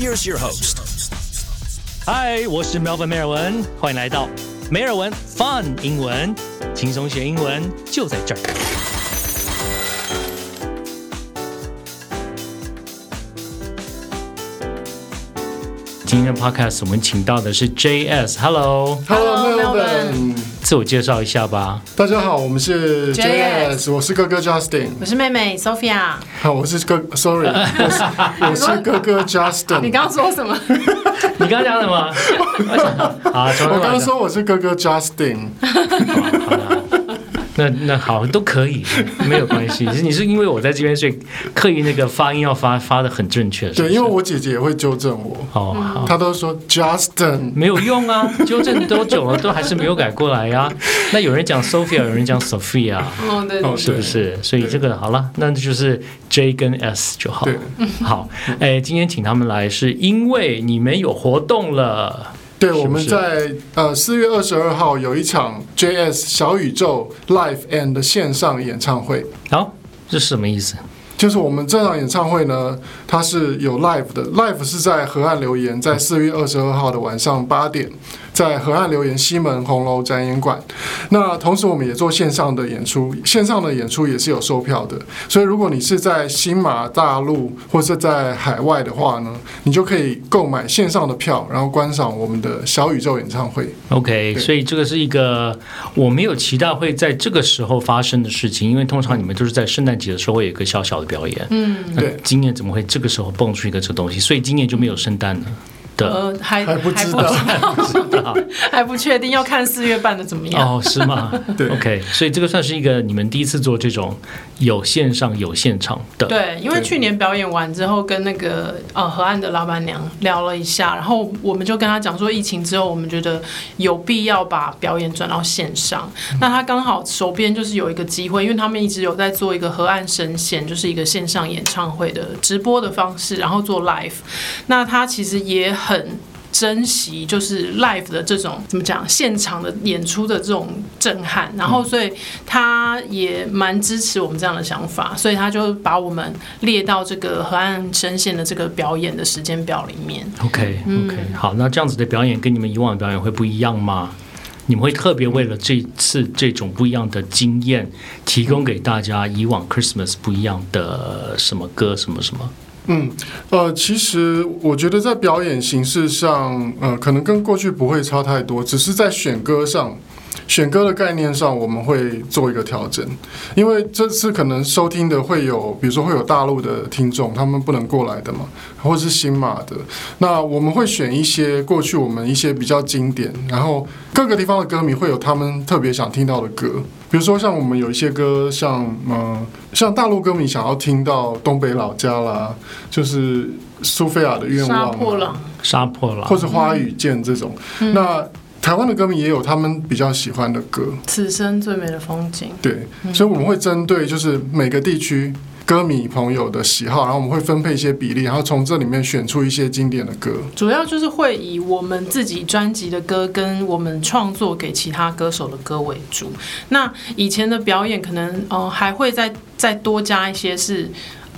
Here's your host. 嗨，我是 Melvin 梅尔文，欢迎来到梅尔文 Fun 英文，轻松学英文就在这儿。今天的 Podcast 我们请到的是 JS，Hello， Hello Hello, Melbourne， 自我介绍一下吧。大家好，我们是 JS JS，我是哥哥 Justin，我是妹妹 Sophia。好，我是哥，Sorry，我是 我是哥哥 Justin，你刚刚说什么？你刚刚讲什么？好，我刚刚说我是哥哥 Justin，那那好都可以，没有关系。是你是因为我在这边，所以刻意那个发音要发发的很正确。是不对，因为我姐姐也会纠正我，哦好。她都说 Justin，没有用啊，纠正多久了都还是没有改过来呀、那有人讲 Sophia，有人讲 Sophia，哦，对哦是不是？所以这个好了，那就是 J 跟 S 就好。对，好，哎，今天请他们来是因为你们有活动了。对，是是我们在呃四月二十二号有一场 JS 小宇宙 Live and 线上演唱会。好，这是什么意思？就是我们这场演唱会呢，它是有 live 的，live 是在河岸留言，在四月二十二号的晚上八点，在河岸留言西门红楼展演馆。那同时我们也做线上的演出，线上的演出也是有售票的，所以如果你是在新马大陆或是在海外的话呢，你就可以购买线上的票，然后观赏我们的小宇宙演唱会。OK，所以这个是一个我没有期待会在这个时候发生的事情，因为通常你们都是在圣诞节的时候会有一个小小的表演。嗯，那对今年怎么会这个时候蹦出一个这个东西？所以今年就没有圣诞了的。呃，还还不知道还不确定，要看四月办的怎么样。哦，是吗？对，OK，所以这个算是一个你们第一次做这种有线上有现场的。对，因为去年表演完之后，跟那个呃河岸的老板娘聊了一下，然后我们就跟她讲说，疫情之后，我们觉得有必要把表演转到线上。那他刚好手边就是有一个机会，因为他们一直有在做一个河岸神仙，就是一个线上演唱会的直播的方式，然后做 live。那他其实也很。珍惜就是 live 的这种怎么讲，现场的演出的这种震撼，然后所以他也蛮支持我们这样的想法，所以他就把我们列到这个河岸声线的这个表演的时间表里面。OK OK，、好，那这样子的表演跟你们以往的表演会不一样吗？你们会特别为了这次这种不一样的经验，提供给大家以往 Christmas 不一样的什么歌什么什么？嗯，呃，其实我觉得在表演形式上，呃，可能跟过去不会差太多，只是在选歌上。选歌的概念上，我们会做一个调整，因为这次可能收听的会有，比如说会有大陆的听众，他们不能过来的嘛，或是新马的，那我们会选一些过去我们一些比较经典，然后各个地方的歌迷会有他们特别想听到的歌，比如说像我们有一些歌，像嗯、呃像大陆歌迷想要听到东北老家啦，就是苏菲亚的愿望、啊，破狼，杀破狼。或者花语剑这种。那台湾的歌迷也有他们比较喜欢的歌，此生最美的风景。对，所以我们会针对就是每个地区歌迷朋友的喜好，然后我们会分配一些比例，然后从这里面选出一些经典的歌。主要就是会以我们自己专辑的歌跟我们创作给其他歌手的歌为主。那以前的表演可能呃还会再再多加一些是。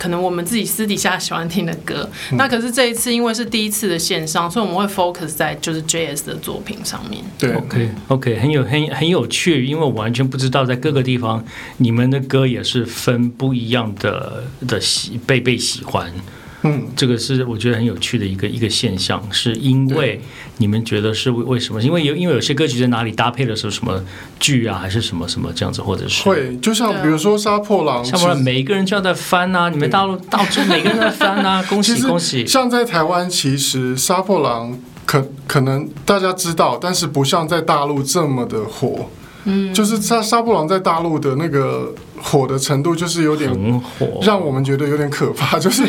可能我们自己私底下喜欢听的歌，那可是这一次因为是第一次的线上，所以我们会 focus 在就是 JS 的作品上面。对，OK OK，很有很很有趣，因为我完全不知道在各个地方你们的歌也是分不一样的的喜被被喜欢。嗯，这个是我觉得很有趣的一个一个现象，是因为你们觉得是为为什么？因为有因为有些歌曲在哪里搭配的时候，什么剧啊，还是什么什么这样子，或者是会就像比如说杀破狼，像不然每一个人就要在翻啊，你们大陆到处每个人都在翻啊，恭喜恭喜！像在台湾，其实杀破狼可可能大家知道，但是不像在大陆这么的火。嗯，就是杀杀破狼在大陆的那个火的程度，就是有点火，让我们觉得有点可怕，就是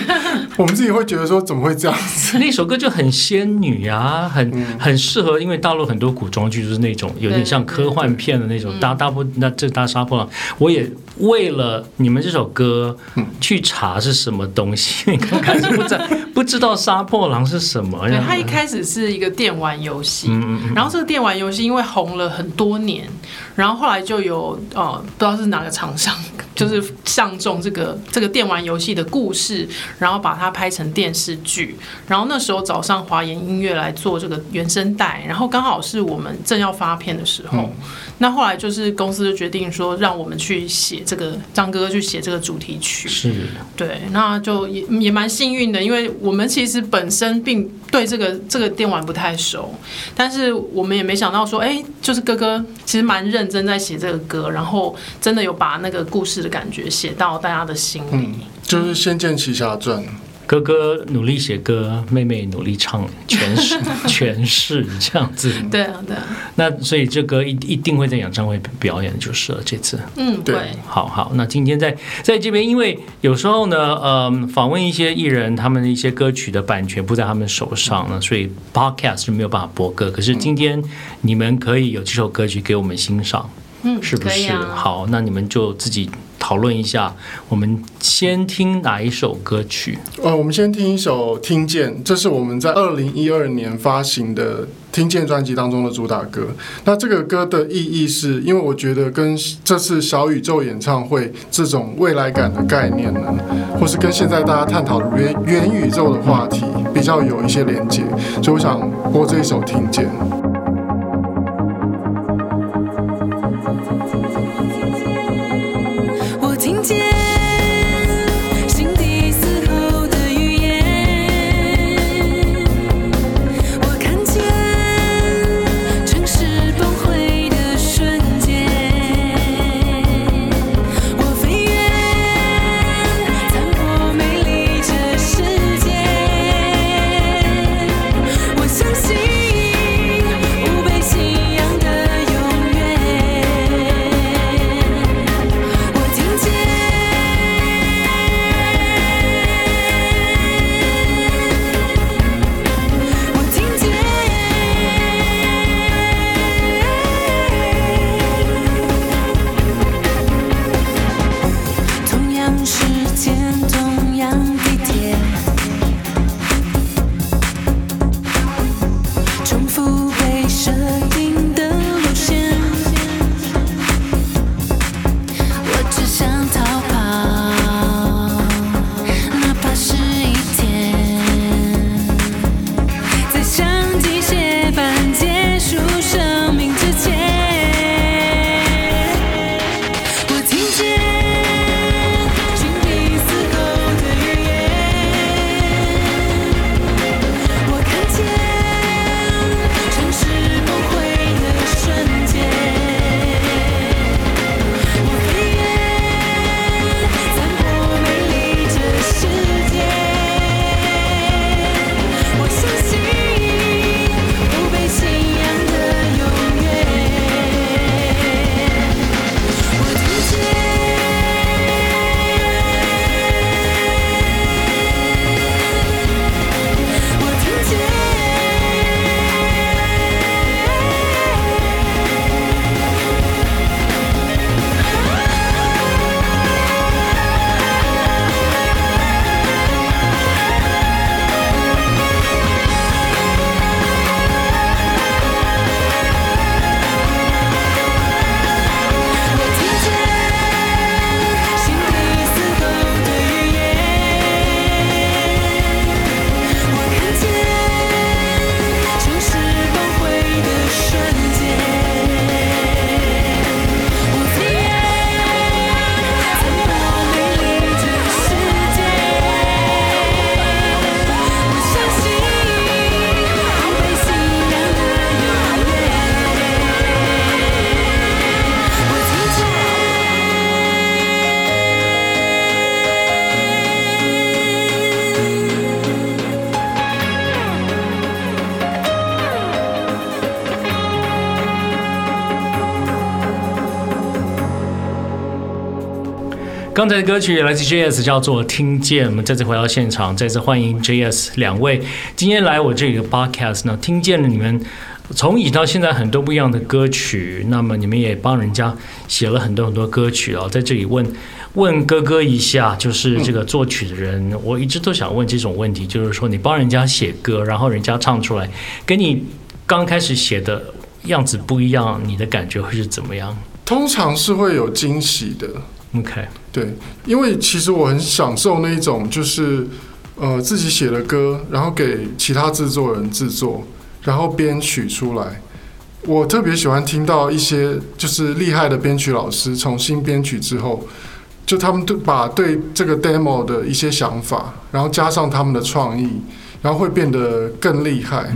我们自己会觉得说怎么会这样子？那首歌就很仙女啊，很很适合，因为大陆很多古装剧就是那种有点像科幻片的那种大大部那这大杀破狼，我也为了你们这首歌去查是什么东西，因为刚开始不知道不知道杀破狼是什么，对，它一开始是一个电玩游戏，嗯。然后这个电玩游戏因为红了很多年，然后后来就有呃不知道是哪个厂商就是相中这个这个电玩游戏的故事，然后把它拍成电视剧。然后那时候找上华研音乐来做这个原声带，然后刚好是我们正要发片的时候。那后来就是公司就决定说，让我们去写这个张哥哥去写这个主题曲。是，对，那就也也蛮幸运的，因为我们其实本身并对这个这个电玩不太熟，但是我们也没想到说，哎，就是哥哥其实蛮认真在写这个歌，然后真的有把那个故事的感觉写到大家的心里，就是《仙剑奇侠传》。哥哥努力写歌，妹妹努力唱诠释诠释这样子。对啊，对啊。那所以这歌一一定会在演唱会表演就是了。这次，嗯，对。好好，那今天在在这边，因为有时候呢，呃，访问一些艺人，他们的一些歌曲的版权不在他们手上呢，所以 podcast 是没有办法播歌。可是今天你们可以有这首歌曲给我们欣赏，嗯，是不是？好，那你们就自己。讨论一下，我们先听哪一首歌曲？呃，我们先听一首《听见》，这是我们在二零一二年发行的《听见》专辑当中的主打歌。那这个歌的意义是，因为我觉得跟这次小宇宙演唱会这种未来感的概念呢，或是跟现在大家探讨的元元宇宙的话题比较有一些连接，所以我想播这一首《听见》。刚才的歌曲来自 JS，叫做《听见》。我们再次回到现场，再次欢迎 JS 两位。今天来我这里的 Podcast 呢，听见了你们从以前到现在很多不一样的歌曲。那么你们也帮人家写了很多很多歌曲哦。在这里问问哥哥一下，就是这个作曲的人，我一直都想问这种问题，就是说你帮人家写歌，然后人家唱出来，跟你刚开始写的样子不一样，你的感觉会是怎么样？通常是会有惊喜的。OK。对，因为其实我很享受那一种，就是呃自己写的歌，然后给其他制作人制作，然后编曲出来。我特别喜欢听到一些就是厉害的编曲老师重新编曲之后，就他们对把对这个 demo 的一些想法，然后加上他们的创意，然后会变得更厉害。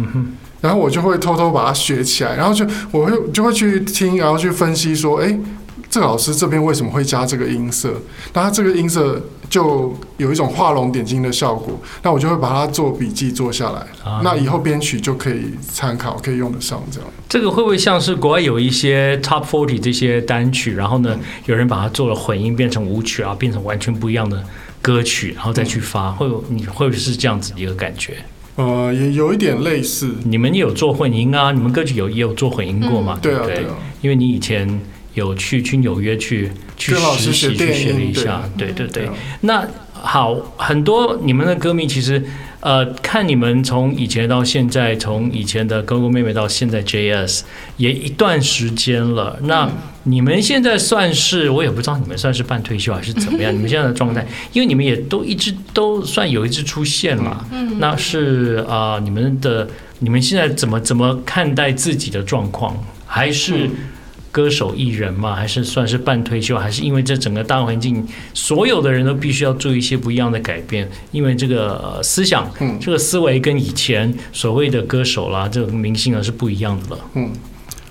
然后我就会偷偷把它学起来，然后就我会就会去听，然后去分析说，哎，这个老师这边为什么会加这个音色？那他这个音色就有一种画龙点睛的效果。那我就会把它做笔记做下来，啊那以后编曲就可以参考，可以用得上这样。这个会不会像是国外有一些 Top Forty 这些单曲，然后呢，有人把它做了混音，变成舞曲啊，变成完全不一样的歌曲，然后再去发，会有你会不会是这样子的一个感觉？呃，也有一点类似。你们也有做混音啊？你们歌曲有也有做混音过吗？对啊，对啊。因为你以前有去去纽约去去实习去学了一下，对对对。那好，很多你们的歌迷其实。呃，看你们从以前到现在，从以前的哥哥妹妹到现在 JS，也一段时间了。那你们现在算是，我也不知道你们算是半退休还是怎么样？你们现在的状态，因为你们也都一直都算有一直出现嘛。嗯，那是啊，你们的你们现在怎么怎么看待自己的状况？还是？歌手艺人嘛，还是算是半退休，还是因为这整个大环境，所有的人都必须要做一些不一样的改变，因为这个思想，嗯，这个思维跟以前所谓的歌手啦，这个明星啊是不一样的了。嗯，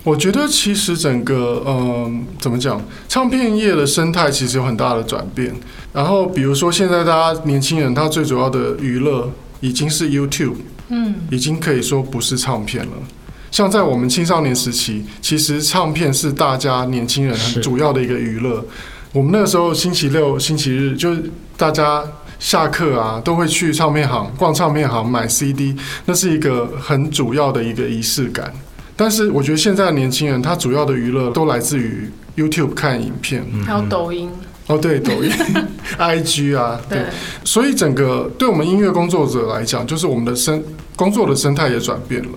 我觉得其实整个，嗯，怎么讲，唱片业的生态其实有很大的转变。然后比如说现在大家年轻人，他最主要的娱乐已经是 YouTube，嗯，已经可以说不是唱片了。像在我们青少年时期，其实唱片是大家年轻人很主要的一个娱乐。我们那时候星期六、星期日，就是大家下课啊，都会去唱片行逛唱片行买 CD，那是一个很主要的一个仪式感。但是我觉得现在的年轻人，他主要的娱乐都来自于 YouTube 看影片，还有抖音。哦，对，抖音、IG 啊，对。所以整个对我们音乐工作者来讲，就是我们的生工作的生态也转变了。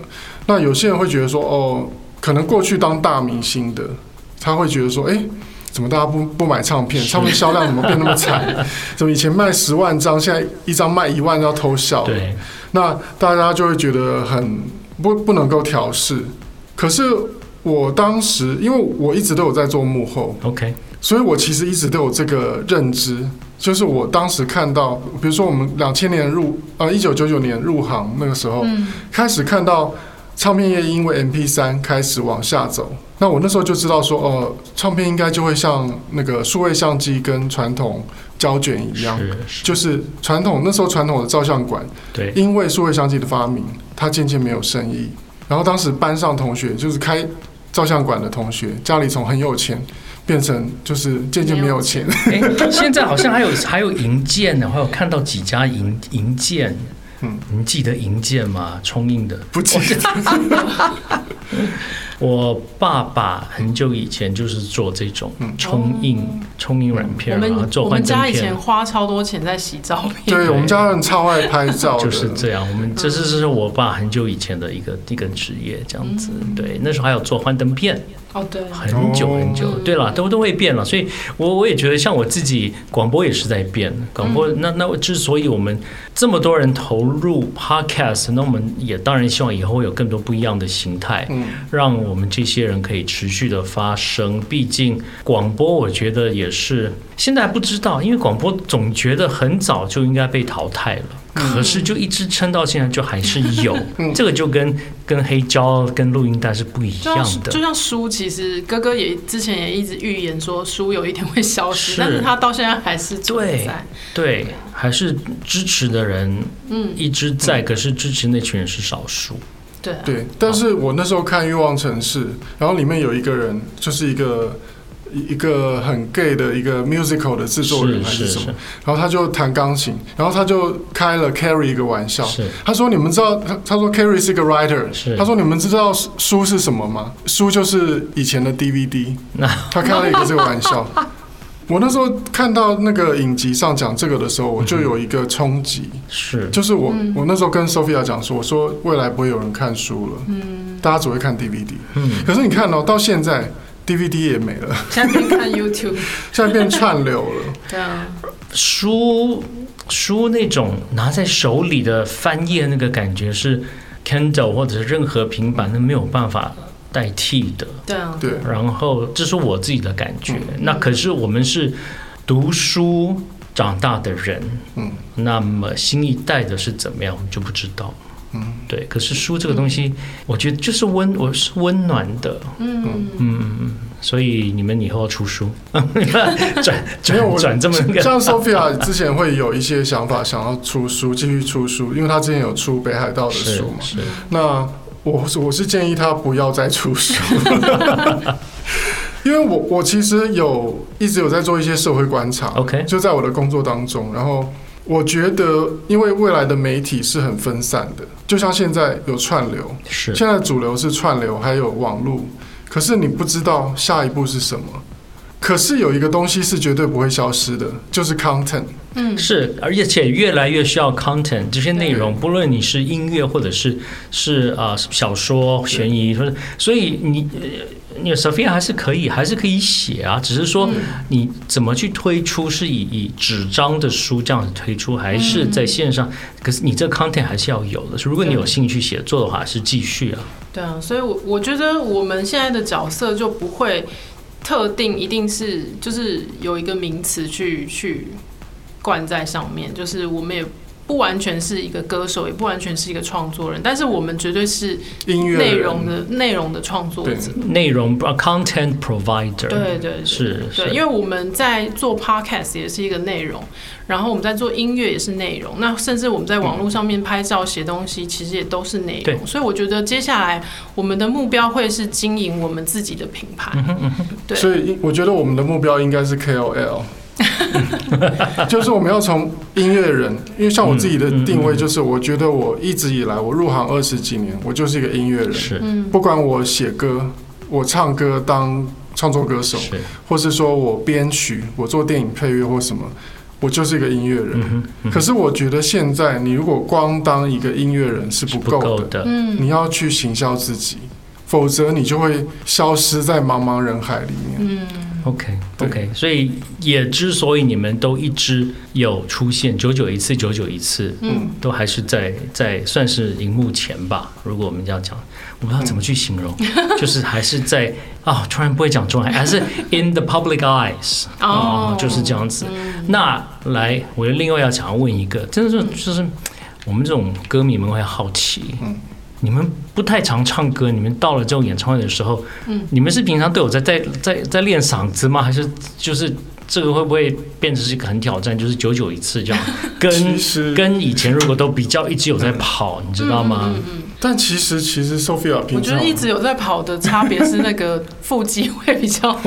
那有些人会觉得说，哦，可能过去当大明星的，他会觉得说，哎，怎么大家不不买唱片？唱片销量怎么变那么惨？怎么以前卖十万张，现在一张卖一万要偷笑？对。那大家就会觉得很不不能够调试。可是我当时，因为我一直都有在做幕后，OK，所以我其实一直都有这个认知，就是我当时看到，比如说我们两千年入，呃，一九九九年入行那个时候，开始看到。唱片业因为 M P 三开始往下走，那我那时候就知道说，哦，唱片应该就会像那个数位相机跟传统胶卷一样，就是传统那时候传统的照相馆，对，因为数位相机的发明，它渐渐没有生意。然后当时班上同学就是开照相馆的同学，家里从很有钱变成就是渐渐没有钱。哎，现在好像还有还有银件呢，还有看到几家银银件。嗯，你记得银剑吗？冲印的不记得。我爸爸很久以前就是做这种冲印、冲印软片，然后做幻灯片。我们家以前花超多钱在洗照片。对我们家人超爱拍照，就是这样。我们这是这是我爸很久以前的一个一个职业，这样子。对，那时候还有做幻灯片。哦，对，很久很久，对了，都都会变了，所以，我我也觉得，像我自己广播也是在变，广播那那之所以我们这么多人投入 podcast，那我们也当然希望以后会有更多不一样的形态，嗯，让我们这些人可以持续的发声。毕竟广播，我觉得也是现在不知道，因为广播总觉得很早就应该被淘汰了。可是就一直撑到现在，就还是有，这个就跟跟黑胶、跟录音带是不一样的。就像书，其实哥哥也之前也一直预言说书有一天会消失，但是他到现在还是存在。对，还是支持的人，嗯，一直在，可是支持那群人是少数。对对，但是我那时候看《欲望城市》，然后里面有一个人，就是一个。一个很 gay 的一个 musical 的制作人还是什么，然后他就弹钢琴，然后他就开了 Carrie 一个玩笑，他说：“你们知道他他说 Carrie 是一个 writer，他说你们知道书是什么吗？书就是以前的 DVD。他开了一个这个玩笑。我那时候看到那个影集上讲这个的时候，我就有一个冲击，是。就是我我那时候跟 Sophia 讲说，我说未来不会有人看书了，嗯，大家只会看 DVD。嗯，可是你看哦，到现在。DVD 也没了，现在变看 YouTube，现在变串流了。对啊，书书那种拿在手里的翻页那个感觉是 Kindle 或者是任何平板都没有办法代替的。对啊，对，然后这是我自己的感觉。嗯那可是我们是读书长大的人，嗯，那么新一代的是怎么样，我们就不知道。嗯，对。可是书这个东西，我觉得就是温，我是温暖的。嗯，嗯嗯嗯。所以你们以后要出书，转转 没有我转这么个像 Sophia 之前会有一些想法，想要出书，继续出书，因为她之前有出北海道的书嘛。是那我我是建议她不要再出书，因为我我其实有一直有在做一些社会观察 OK 就在我的工作当中，然后我觉得，因为未来的媒体是很分散的，就像现在有串流，是现在主流是串流，还有网络，可是你不知道下一步是什么。可是有一个东西是绝对不会消失的，就是 content。嗯，是，而且越来越需要 content 这些内容，不论你是音乐或者是是啊、呃小说、悬疑，或者所以你呃你 Sophia 还是可以还是可以写啊，只是说你怎么去推出，是以以纸张的书这样子推出，还是在线上？可是你这个 content 还是要有的。如果你有兴趣写作的话，是继续啊。对啊，所以我，我觉得我们现在的角色就不会特定一定是就是有一个名词去去冠在上面，就是我们也不完全是一个歌手，也不完全是一个创作人，但是我们绝对是音乐内容的内容的创作者。内容呃 content provider，对对对是对，因为我们在做 podcast 也是一个内容，然后我们在做音乐也是内容，那甚至我们在网络上面拍照、写东西，其实也都是内容。所以我觉得接下来我们的目标会是经营我们自己的品牌。对。所以我觉得我们的目标应该是 KOL，就是我们要从音乐人，因为像我自己的定位就是，我觉得我一直以来我入行二十几年，我就是一个音乐人，不管我写歌，我唱歌当创作歌手，是，或是说我编曲，我做电影配乐或什么，我就是一个音乐人。嗯嗯可是我觉得现在你如果光当一个音乐人是是不够的，够的。嗯，你要去行销自己，否则你就会消失在茫茫人海里面。嗯，OK 对 OK，所以也之所以你们都一直有出现，九九一次，九九一次，嗯，都还是在在算是荧幕前吧。如果我们这样讲，我不知道怎么去形容，就是还是在啊、突然不会讲中文，还是 in the public eyes 哦就是这样子。嗯那来，我另外要想要问一个，真的是就是我们这种歌迷们会好奇，嗯你们不太常唱歌，你们到了这种演唱会的时候，嗯你们是平常都有在在在在练嗓子吗？还是就是这个会不会变成是一个很挑战，就是久久一次这样？跟，跟以前如果都比较一直有在跑，你知道吗？嗯嗯嗯但其实其实 Sophia 我平常觉得一直有在跑的差别是那个腹肌会比较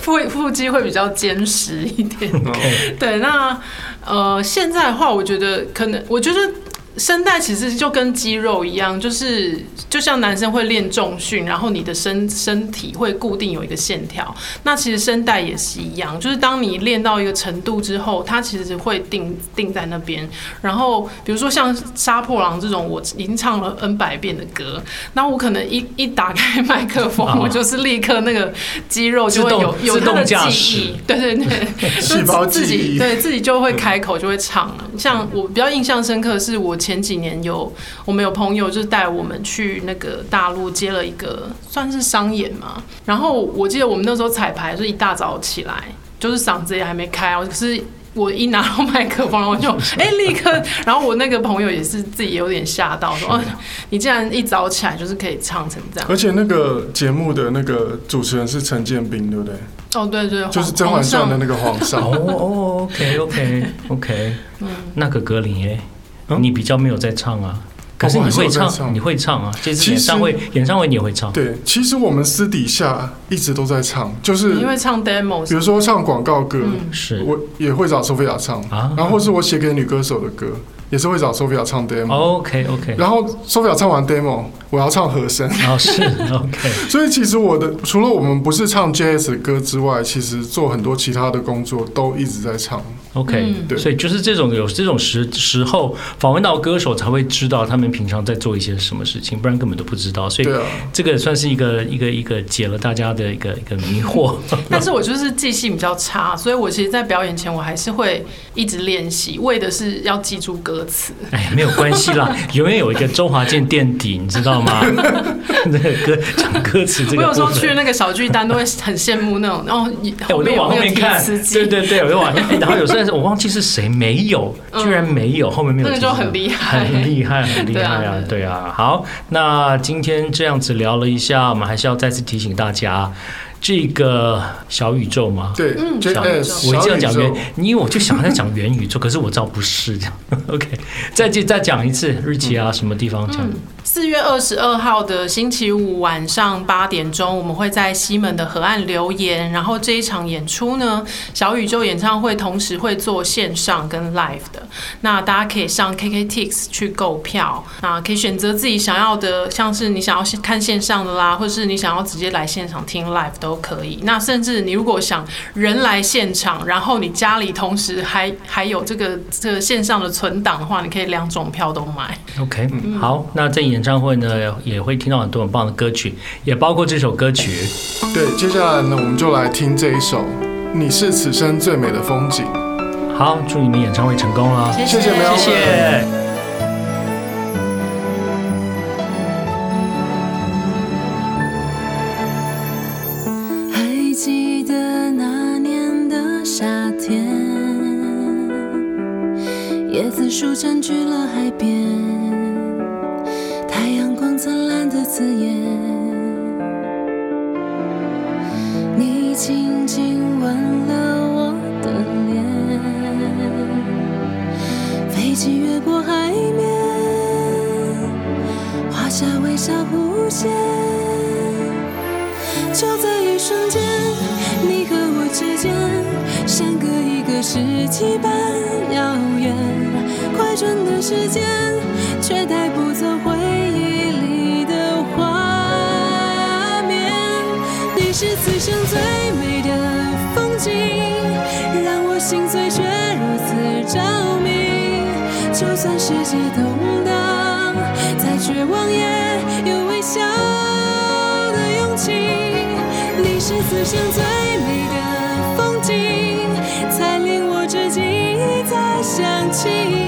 腹腹肌会比较坚实一点。哦对，那呃，现在的话，我觉得可能，我觉得声带其实就跟肌肉一样，就是就像男生会练重训，然后你的身身体会固定有一个线条。那其实声带也是一样，就是当你练到一个程度之后，它其实会定定在那边。然后比如说像《杀破狼》这种，我已经唱了 N 百遍的歌，那我可能一一打开麦克风，啊我就是立刻那个肌肉就会有有它的记忆，对对对，细胞自记忆，己对自己就会开口就会唱了。像我比较印象深刻的是，我前几年有我们有朋友就是带我们去那个大陆接了一个算是商演嘛，然后我记得我们那时候彩排是一大早起来，就是嗓子也还没开哦，可是。我一拿到麦克风，然后我就 哎、立刻，然后我那个朋友也是自己有点吓到，说：“哦，你竟然一早起来就是可以唱成这样。而且那个节目的那个主持人是陈建斌，对不对？”哦，对对，就是《甄嬛传》的那个皇上。哦哦，OK OK OK，嗯那个格林耶，嗯你比较没有在唱啊，可是你会唱，唱你会唱啊。这次其实演唱会，演唱会你也会唱。对，其实我们私底下一直都在唱，就是你会唱 demo，比如说唱广告歌，嗯是我也会找 Sophia 唱，啊然后或是我写给女歌手的歌，也是会找 Sophia 唱 demo。OK OK，然后 Sophia 唱完 demo，我要唱和声。哦是 OK，所以其实我的除了我们不是唱 jazz 的歌之外，其实做很多其他的工作都一直在唱。OK，对所以就是这种有这种时时候访问到歌手才会知道他们平常在做一些什么事情，不然根本都不知道。所以这个算是一个一个一个解了大家的一个一个迷惑。但是我就是记性比较差，所以我其实，在表演前我还是会一直练习，为的是要记住歌词。哎，没有关系啦，永远有一个周华健垫底，你知道吗？那个歌讲歌词这我有时候去那个小巨蛋都会很羡慕那种，然后哎，我就往后面有那个后面看提词，机，对对对，我就往，后面然后有时候我忘记是谁没有，居然没有，后面没有那个就很厉害很厉害，很厉害啊对啊。好，那今天这样子聊了一下，我们还是要再次提醒大家，这个小宇宙嘛。对嗯小我一小宇宙定要讲元，因为我就想在讲元宇宙，可是我知道不是这样。OK，再记再讲一次日期啊，什么地方讲？四月二十二号的星期五晚上八点钟，我们会在西门的河岸留言。然后这一场演出呢，小宇宙演唱会同时会做线上跟 live 的。那大家可以上 KKTix 去购票，那可以选择自己想要的，像是你想要看线上的啦，或是你想要直接来现场听 live 都可以。那甚至你如果想人来现场，然后你家里同时还还有这个这个线上的存档的话，你可以两种票都买。OK，嗯好，那这演唱会呢也会听到很多很棒的歌曲，也包括这首歌曲。对，接下来呢，我们就来听这一首《你是此生最美的风景》。好，祝你们演唱会成功了，谢谢苗谢谢。还记得那年的夏天，椰子树占据了海边，心碎却如此着迷。就算世界动荡，再绝望也有微笑的勇气。你是此生最美的风景，才令我至今一再想起。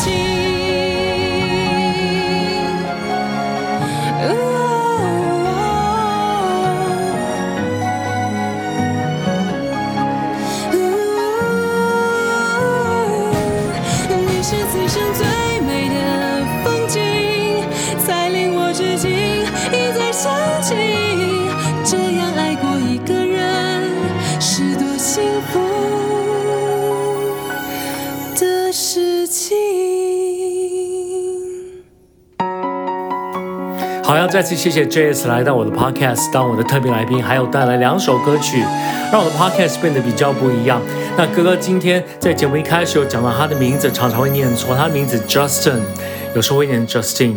情。好，要再次谢谢 JS 来到我的 Podcast 当我的特别来宾，还有带来两首歌曲，让我的 Podcast 变得比较不一样。那哥哥今天在节目一开始有讲到他的名字，常常会念错，他的名字 Justin，有时候会念 Justin。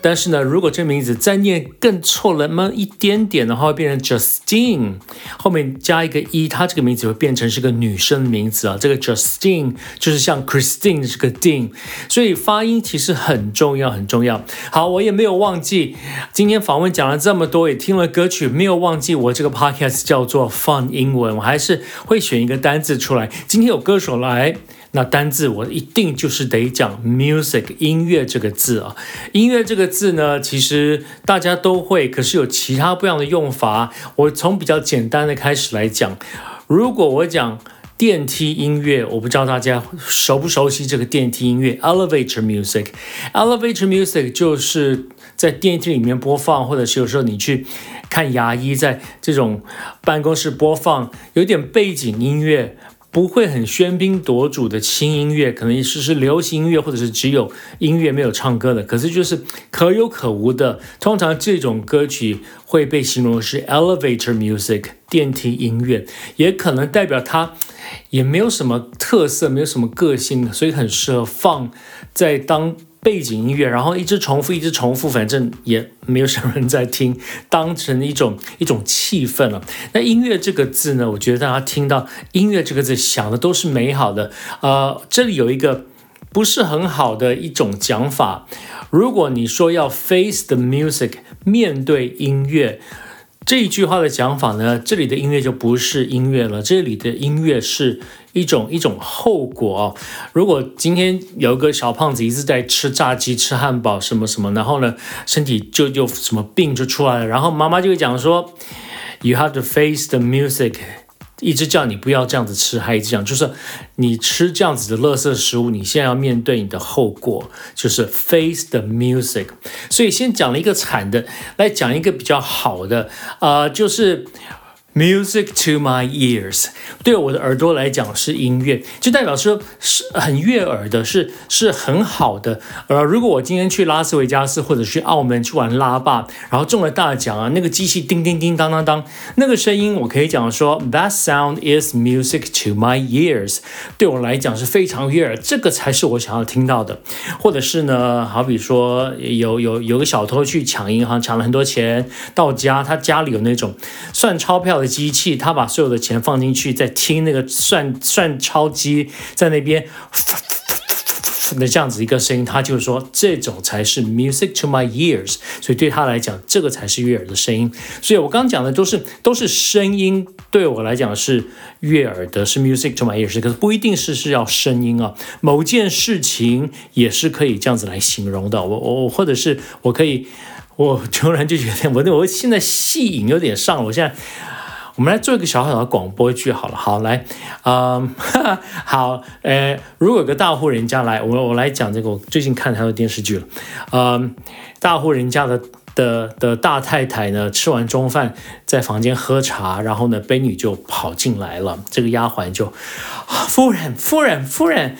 但是呢，如果这名字再念更错了那么一点点的话，会变成 Justine，后面加一个一，它这个名字会变成是个女生名字啊。这个 Justine 就是像 Christine 这个 Ding，所以发音其实很重要，很重要。好，我也没有忘记，今天访问讲了这么多，也听了歌曲，没有忘记我这个 podcast 叫做 Fun 英文，我还是会选一个单字出来。今天有歌手来。那单字我一定就是得讲 music 音乐这个字啊，音乐这个字呢，其实大家都会，可是有其他不一样的用法。我从比较简单的开始来讲，如果我讲电梯音乐，我不知道大家熟不熟悉这个电梯音乐 elevator music，elevator music 就是在电梯里面播放，或者是有时候你去看牙医，在这种办公室播放，有点背景音乐。不会很喧宾夺主的轻音乐，可能是是流行音乐，或者是只有音乐没有唱歌的。可是就是可有可无的。通常这种歌曲会被形容是 elevator music 电梯音乐，也可能代表它也没有什么特色，没有什么个性，所以很适合放在当。背景音乐，然后一直重复，一直重复，反正也没有什么人在听，当成一种一种气氛了。那音乐这个字呢？我觉得大家听到音乐这个字，想的都是美好的。呃，这里有一个不是很好的一种讲法。如果你说要 face the music，面对音乐。这一句话的讲法呢，这里的音乐就不是音乐了，这里的音乐是一种一种后果。如果今天有个小胖子一直在吃炸鸡、吃汉堡什么什么，然后呢，身体就就什么病就出来了，然后妈妈就会讲说，You have to face the music。一直叫你不要这样子吃，还一直讲，就是你吃这样子的垃圾食物，你现在要面对你的后果，就是 face the music。所以先讲了一个惨的，来讲一个比较好的，呃，就是。Music to my ears，对我的耳朵来讲是音乐，就代表说是很悦耳的，是是很好的。呃，如果我今天去拉斯维加斯或者去澳门去玩拉霸，然后中了大奖啊，那个机器叮叮叮当当当，那个声音我可以讲说，That sound is music to my ears，对我来讲是非常悦耳，这个才是我想要听到的。或者是呢，好比说有有有个小偷去抢银行，抢了很多钱，到家他家里有那种算钞票的。机器，他把所有的钱放进去，在听那个算算钞机在那边，那这样子一个声音，他就是说这种才是 music to my ears，所以对他来讲，这个才是悦耳的声音。所以我刚刚讲的都是都是声音，对我来讲是悦耳的，是 music to my ears，可是不一定是是要声音啊，某件事情也是可以这样子来形容的。我我或者是我可以，我突然就觉得我我现在戏瘾有点上了，我现在。我们来做一个小小的广播剧好了，好来，嗯，好，呃，如果有个大户人家来，我我来讲这个，我最近看他的电视剧了，嗯，大户人家的的的大太太呢，吃完中饭在房间喝茶，然后呢，婢女就跑进来了，这个丫鬟就，夫人，夫人，夫人。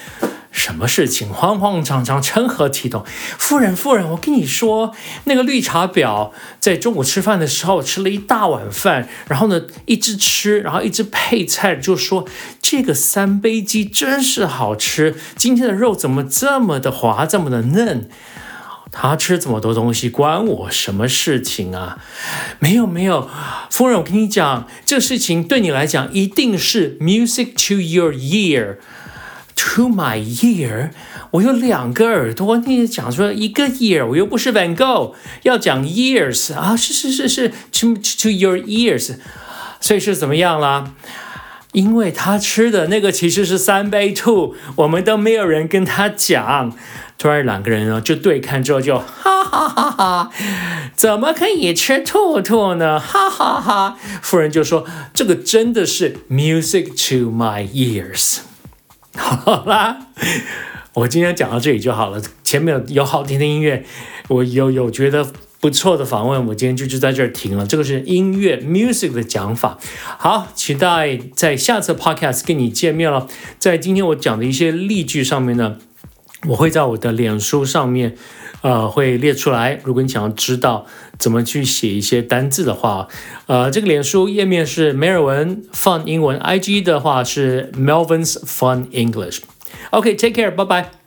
什么事情？慌慌张张，成何体统？夫人，夫人，我跟你说，那个绿茶婊在中午吃饭的时候吃了一大碗饭，然后呢，一直吃，然后一直配菜，就说这个三杯鸡真是好吃。今天的肉怎么这么的滑，这么的嫩？他吃这么多东西，关我什么事情啊？没有，没有，夫人，我跟你讲，这个事情对你来讲一定是 music to your ear。To my ear，我有两个耳朵。你讲说一个 ear，我又不是 Van Gogh，要讲 ears 啊？是是是是，to to your ears，所以是怎么样啦？因为他吃的那个其实是三杯兔，我们都没有人跟他讲。突然两个人呢就对看之后就哈哈哈哈，怎么可以吃兔兔呢？哈哈哈！夫人就说这个真的是 music to my ears。好啦，我今天讲到这里就好了。前面有好听的音乐，我有有觉得不错的访问，我今天就就在这儿停了。这个是音乐 music 的讲法。好，期待在下次 podcast 跟你见面了。在今天我讲的一些例句上面呢，我会在我的脸书上面，呃，会列出来。如果你想要知道怎么去写一些单字的话，呃，这个脸书页面是梅尔文 Fun 英文，IG 的话是 Melvin's Fun English。OK，take care，拜拜。